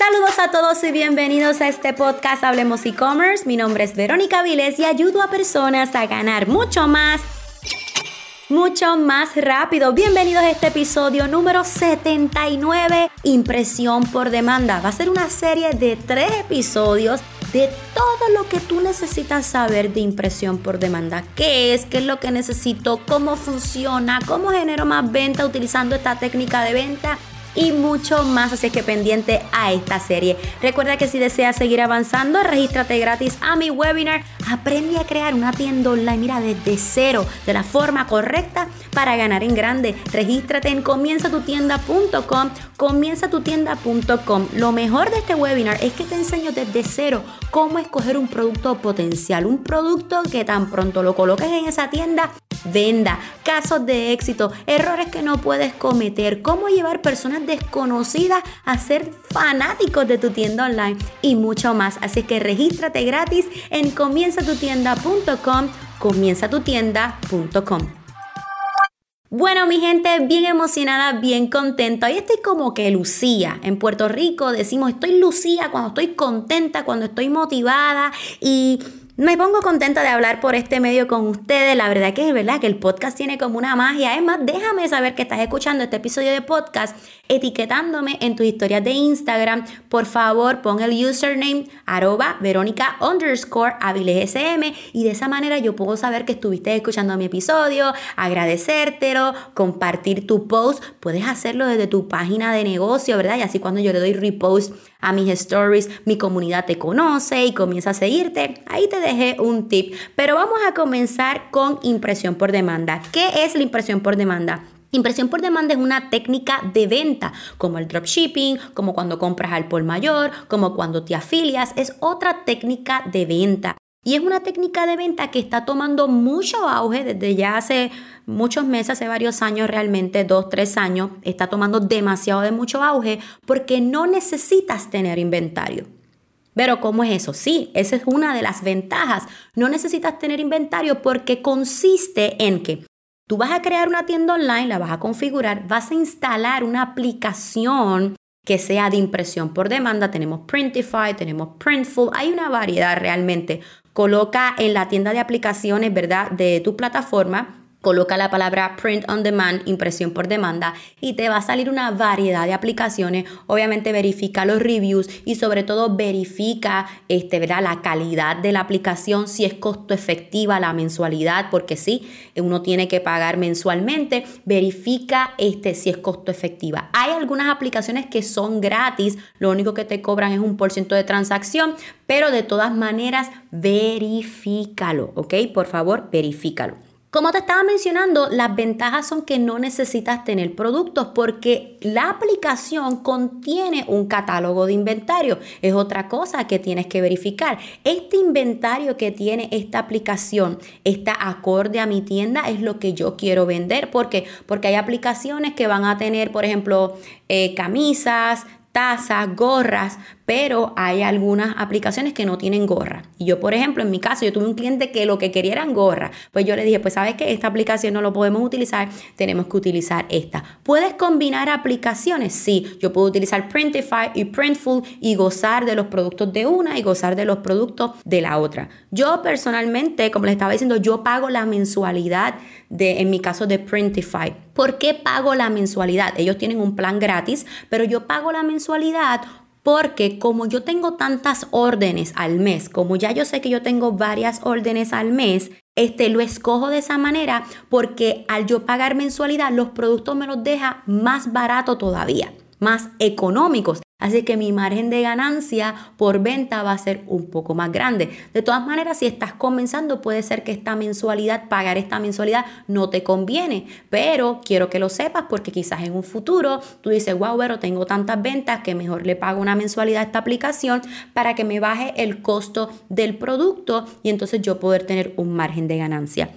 Saludos a todos y bienvenidos a este podcast Hablemos e-commerce. Mi nombre es Verónica Viles y ayudo a personas a ganar mucho más mucho más rápido. Bienvenidos a este episodio número 79, Impresión por demanda. Va a ser una serie de tres episodios de todo lo que tú necesitas saber de impresión por demanda. ¿Qué es? ¿Qué es lo que necesito? ¿Cómo funciona? ¿Cómo genero más venta utilizando esta técnica de venta? Y mucho más, así que pendiente a esta serie. Recuerda que si deseas seguir avanzando, regístrate gratis a mi webinar. Aprende a crear una tienda online, mira, desde cero, de la forma correcta para ganar en grande. Regístrate en comienzatutienda.com, comienzatutienda.com. Lo mejor de este webinar es que te enseño desde cero cómo escoger un producto potencial, un producto que tan pronto lo coloques en esa tienda venda, casos de éxito, errores que no puedes cometer, cómo llevar personas desconocidas a ser fanáticos de tu tienda online y mucho más. Así que regístrate gratis en comienzatutienda.com, comienzatutienda.com. Bueno, mi gente, bien emocionada, bien contenta. Hoy estoy como que Lucía. En Puerto Rico decimos estoy Lucía cuando estoy contenta, cuando estoy motivada y me pongo contenta de hablar por este medio con ustedes. La verdad que es verdad que el podcast tiene como una magia. Es más, déjame saber que estás escuchando este episodio de podcast etiquetándome en tus historias de Instagram. Por favor, pon el username arroba verónica underscore sm y de esa manera yo puedo saber que estuviste escuchando mi episodio, agradecértelo, compartir tu post. Puedes hacerlo desde tu página de negocio, ¿verdad? Y así cuando yo le doy repost a mis stories, mi comunidad te conoce y comienza a seguirte. Ahí te dejé un tip. Pero vamos a comenzar con impresión por demanda. ¿Qué es la impresión por demanda? Impresión por demanda es una técnica de venta, como el dropshipping, como cuando compras al por mayor, como cuando te afilias, es otra técnica de venta. Y es una técnica de venta que está tomando mucho auge desde ya hace muchos meses, hace varios años realmente, dos, tres años, está tomando demasiado de mucho auge porque no necesitas tener inventario. Pero ¿cómo es eso? Sí, esa es una de las ventajas. No necesitas tener inventario porque consiste en que tú vas a crear una tienda online, la vas a configurar, vas a instalar una aplicación que sea de impresión por demanda. Tenemos Printify, tenemos Printful, hay una variedad realmente coloca en la tienda de aplicaciones, ¿verdad? De tu plataforma Coloca la palabra print on demand, impresión por demanda, y te va a salir una variedad de aplicaciones. Obviamente verifica los reviews y sobre todo verifica este, ¿verdad? la calidad de la aplicación, si es costo efectiva la mensualidad, porque sí, uno tiene que pagar mensualmente. Verifica este, si es costo efectiva. Hay algunas aplicaciones que son gratis, lo único que te cobran es un por ciento de transacción, pero de todas maneras, verifícalo, ¿ok? Por favor, verifícalo. Como te estaba mencionando, las ventajas son que no necesitas tener productos porque la aplicación contiene un catálogo de inventario. Es otra cosa que tienes que verificar. Este inventario que tiene esta aplicación está acorde a mi tienda, es lo que yo quiero vender. ¿Por qué? Porque hay aplicaciones que van a tener, por ejemplo, eh, camisas, tazas, gorras, pero hay algunas aplicaciones que no tienen gorra. Y yo, por ejemplo, en mi caso, yo tuve un cliente que lo que quería eran gorra. Pues yo le dije, pues sabes que esta aplicación no lo podemos utilizar, tenemos que utilizar esta. ¿Puedes combinar aplicaciones? Sí, yo puedo utilizar Printify y Printful y gozar de los productos de una y gozar de los productos de la otra. Yo personalmente, como les estaba diciendo, yo pago la mensualidad de, en mi caso, de Printify. ¿Por qué pago la mensualidad? Ellos tienen un plan gratis, pero yo pago la mensualidad porque como yo tengo tantas órdenes al mes, como ya yo sé que yo tengo varias órdenes al mes, este lo escojo de esa manera porque al yo pagar mensualidad los productos me los deja más barato todavía, más económicos. Así que mi margen de ganancia por venta va a ser un poco más grande. De todas maneras, si estás comenzando, puede ser que esta mensualidad, pagar esta mensualidad, no te conviene. Pero quiero que lo sepas porque quizás en un futuro tú dices, wow, pero tengo tantas ventas que mejor le pago una mensualidad a esta aplicación para que me baje el costo del producto y entonces yo poder tener un margen de ganancia.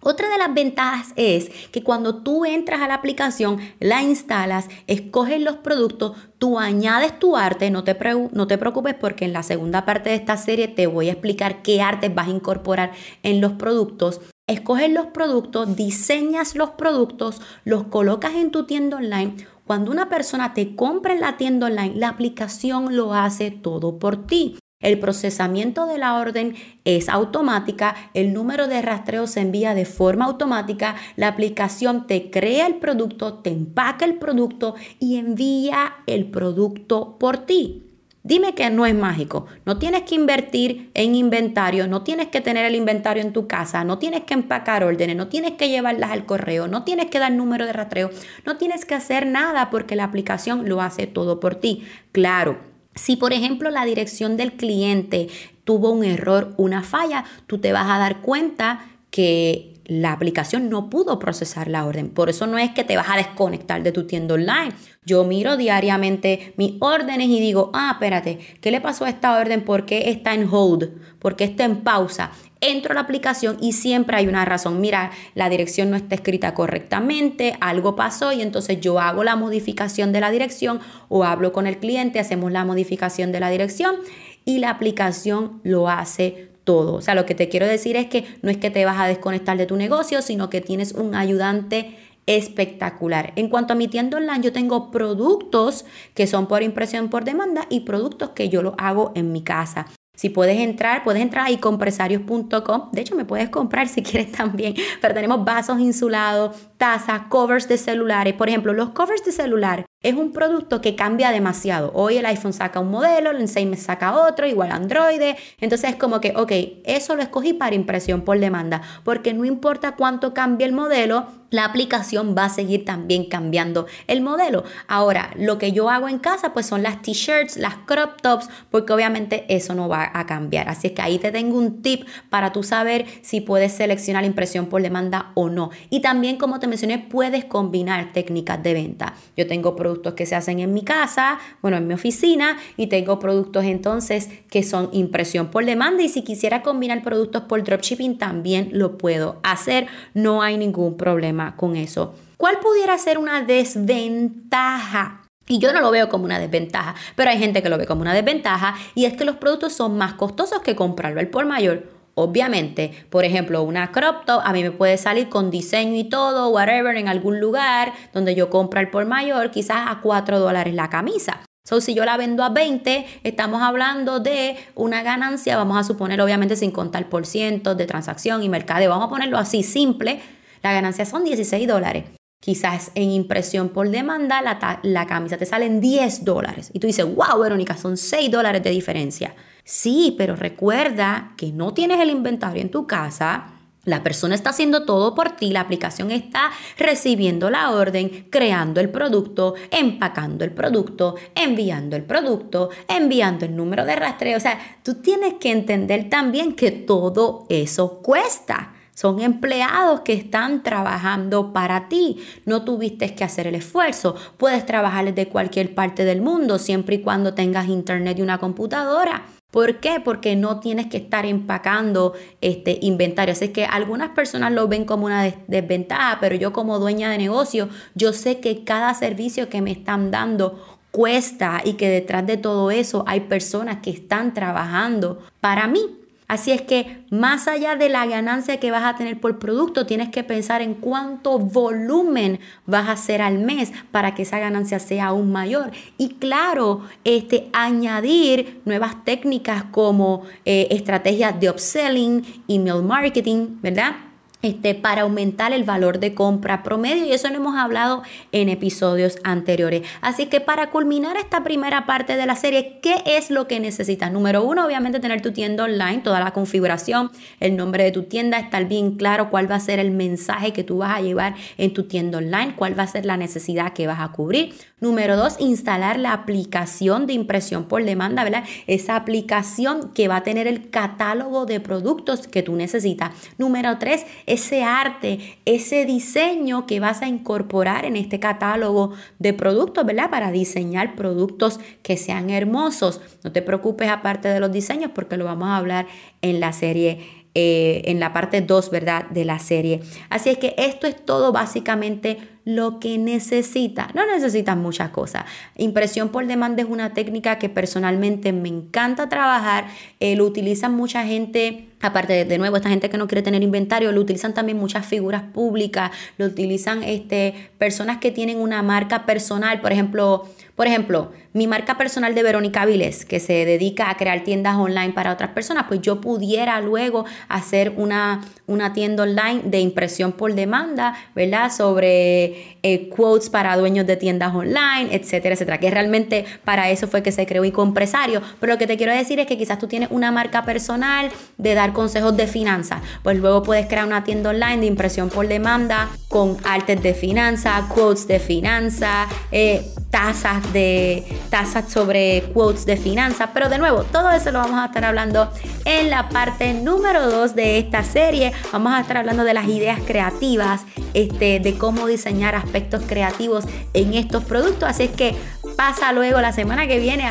Otra de las ventajas es que cuando tú entras a la aplicación, la instalas, escoges los productos, tú añades tu arte, no te, preocupes porque en la segunda parte de esta serie te voy a explicar qué artes vas a incorporar en los productos. Escoges los productos, diseñas los productos, los colocas en tu tienda online Cuando una persona te compra en la tienda online, la aplicación lo hace todo por ti. El procesamiento de la orden es automática, el número de rastreo se envía de forma automática, la aplicación te crea el producto, te empaca el producto y envía el producto por ti. Dime que no es mágico. No tienes que invertir en inventario, no tienes que tener el inventario en tu casa, no tienes que empacar órdenes, no tienes que llevarlas al correo, no tienes que dar número de rastreo, no tienes que hacer nada porque la aplicación lo hace todo por ti. Claro, si por ejemplo la dirección del cliente tuvo un error, una falla, tú te vas a dar cuenta que la aplicación no pudo procesar la orden. Por eso no es que te vas a desconectar de tu tienda online. Yo miro diariamente mis órdenes y digo, ah, espérate, ¿qué le pasó a esta orden? ¿Por qué está en hold? ¿Por qué está en pausa? Entro a la aplicación y siempre hay una razón. Mira, la dirección no está escrita correctamente, algo pasó y entonces yo hago la modificación de la dirección o hablo con el cliente, hacemos la modificación de la dirección y la aplicación lo hace todo. O sea, lo que te quiero decir es que no es que te vas a desconectar de tu negocio, sino que tienes un ayudante espectacular. En cuanto a mi tienda online, yo tengo productos que son por impresión por demanda y productos que yo lo hago en mi casa. Si puedes entrar, puedes entrar a compresarios.com. De hecho, me puedes comprar si quieres también. Pero tenemos vasos insulados, tazas, covers de celulares. Por ejemplo, los covers de celular es un producto que cambia demasiado. Hoy el iPhone saca un modelo, el 6 me saca otro, igual Android. Entonces es como que, ok, eso lo escogí para impresión por demanda, porque no importa cuánto cambie el modelo, la aplicación va a seguir también cambiando el modelo. Ahora, lo que yo hago en casa, pues son las t-shirts, las crop tops, porque obviamente eso no va a cambiar. Así es que ahí te tengo un tip para tú saber si puedes seleccionar impresión por demanda o no. Y también, como te mencioné, puedes combinar técnicas de venta. Yo tengo productos que se hacen en mi casa, bueno, en mi oficina, y tengo productos entonces que son impresión por demanda. Y si quisiera combinar productos por dropshipping, también lo puedo hacer. No hay ningún problema con eso. ¿Cuál pudiera ser una desventaja y yo no lo veo como una desventaja, pero hay gente que lo ve como una desventaja y es que los productos son más costosos que comprarlo al por mayor. Obviamente, por ejemplo, una crop top a mí me puede salir con diseño y todo, whatever, en algún lugar donde yo compro al por mayor, quizás a 4 dólares la camisa. So, si yo la vendo a 20, estamos hablando de una ganancia, vamos a suponer, obviamente, sin contar por cientos de transacción y mercadeo. Vamos a ponerlo así simple. La ganancia son 16 dólares. Quizás en impresión por demanda la, la camisa te sale en 10 dólares. Y tú dices, wow, Verónica, son 6 dólares de diferencia. Sí, pero recuerda que no tienes el inventario en tu casa. La persona está haciendo todo por ti, la aplicación está recibiendo la orden, creando el producto, empacando el producto, enviando el producto, enviando el número de rastreo. O sea, tú tienes que entender también que todo eso cuesta. Son empleados que están trabajando para ti. No tuviste que hacer el esfuerzo. Puedes trabajar desde cualquier parte del mundo siempre y cuando tengas internet y una computadora. ¿Por qué? Porque no tienes que estar empacando este inventario. Así que algunas personas lo ven como una desventaja, pero yo como dueña de negocio, yo sé que cada servicio que me están dando cuesta y que detrás de todo eso hay personas que están trabajando para mí. Así es que más allá de la ganancia que vas a tener por producto, tienes que pensar en cuánto volumen vas a hacer al mes para que esa ganancia sea aún mayor. Y claro, este, añadir nuevas técnicas como eh, estrategias de upselling, email marketing, ¿verdad? Este, para aumentar el valor de compra promedio y eso lo hemos hablado en episodios anteriores. Así que para culminar esta primera parte de la serie, ¿qué es lo que necesitas? Número uno, obviamente tener tu tienda online, toda la configuración, el nombre de tu tienda, estar bien claro cuál va a ser el mensaje que tú vas a llevar en tu tienda online, cuál va a ser la necesidad que vas a cubrir. Número dos, instalar la aplicación de impresión por demanda, ¿verdad? Esa aplicación que va a tener el catálogo de productos que tú necesitas. Número tres, ese arte, ese diseño que vas a incorporar en este catálogo de productos, ¿verdad? Para diseñar productos que sean hermosos. No te preocupes aparte de los diseños porque lo vamos a hablar en la serie eh, en la parte 2, ¿verdad? De la serie. Así es que esto es todo básicamente lo que necesitas. No necesitas muchas cosas. Impresión por demanda es una técnica que personalmente me encanta trabajar. Eh, lo utilizan mucha gente. Aparte de, de, nuevo, esta gente que no quiere tener inventario, lo utilizan también muchas figuras públicas, lo utilizan este, personas que tienen una marca personal, por ejemplo, por ejemplo, mi marca personal de Verónica Viles, que se dedica a crear tiendas online para otras personas, pues yo pudiera luego hacer una, una tienda online de impresión por demanda, ¿verdad? Sobre eh, quotes para dueños de tiendas online, etcétera, etcétera. Que realmente para eso fue que se creó Icompresario. Pero lo que te quiero decir es que quizás tú tienes una marca personal de dar consejos de finanzas, pues luego puedes crear una tienda online de impresión por demanda con artes de finanzas, quotes de finanzas, eh, tasas de tasas sobre quotes de finanzas, pero de nuevo, todo eso lo vamos a estar hablando en la parte número 2 de esta serie. Vamos a estar hablando de las ideas creativas, este, de cómo diseñar aspectos creativos en estos productos, así es que pasa luego la semana que viene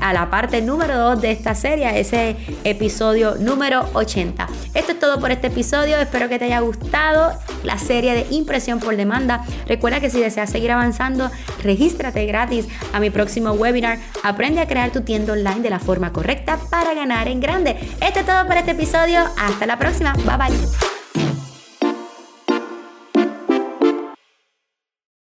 a la parte número 2 de esta serie, ese episodio número 80. Esto es todo por este episodio, espero que te haya gustado la serie de impresión por demanda. Recuerda que si deseas seguir avanzando, regístrate gratis a mi próximo webinar. Aprende a crear tu tienda online de la forma correcta para ganar en grande. Esto es todo por este episodio, hasta la próxima, bye bye.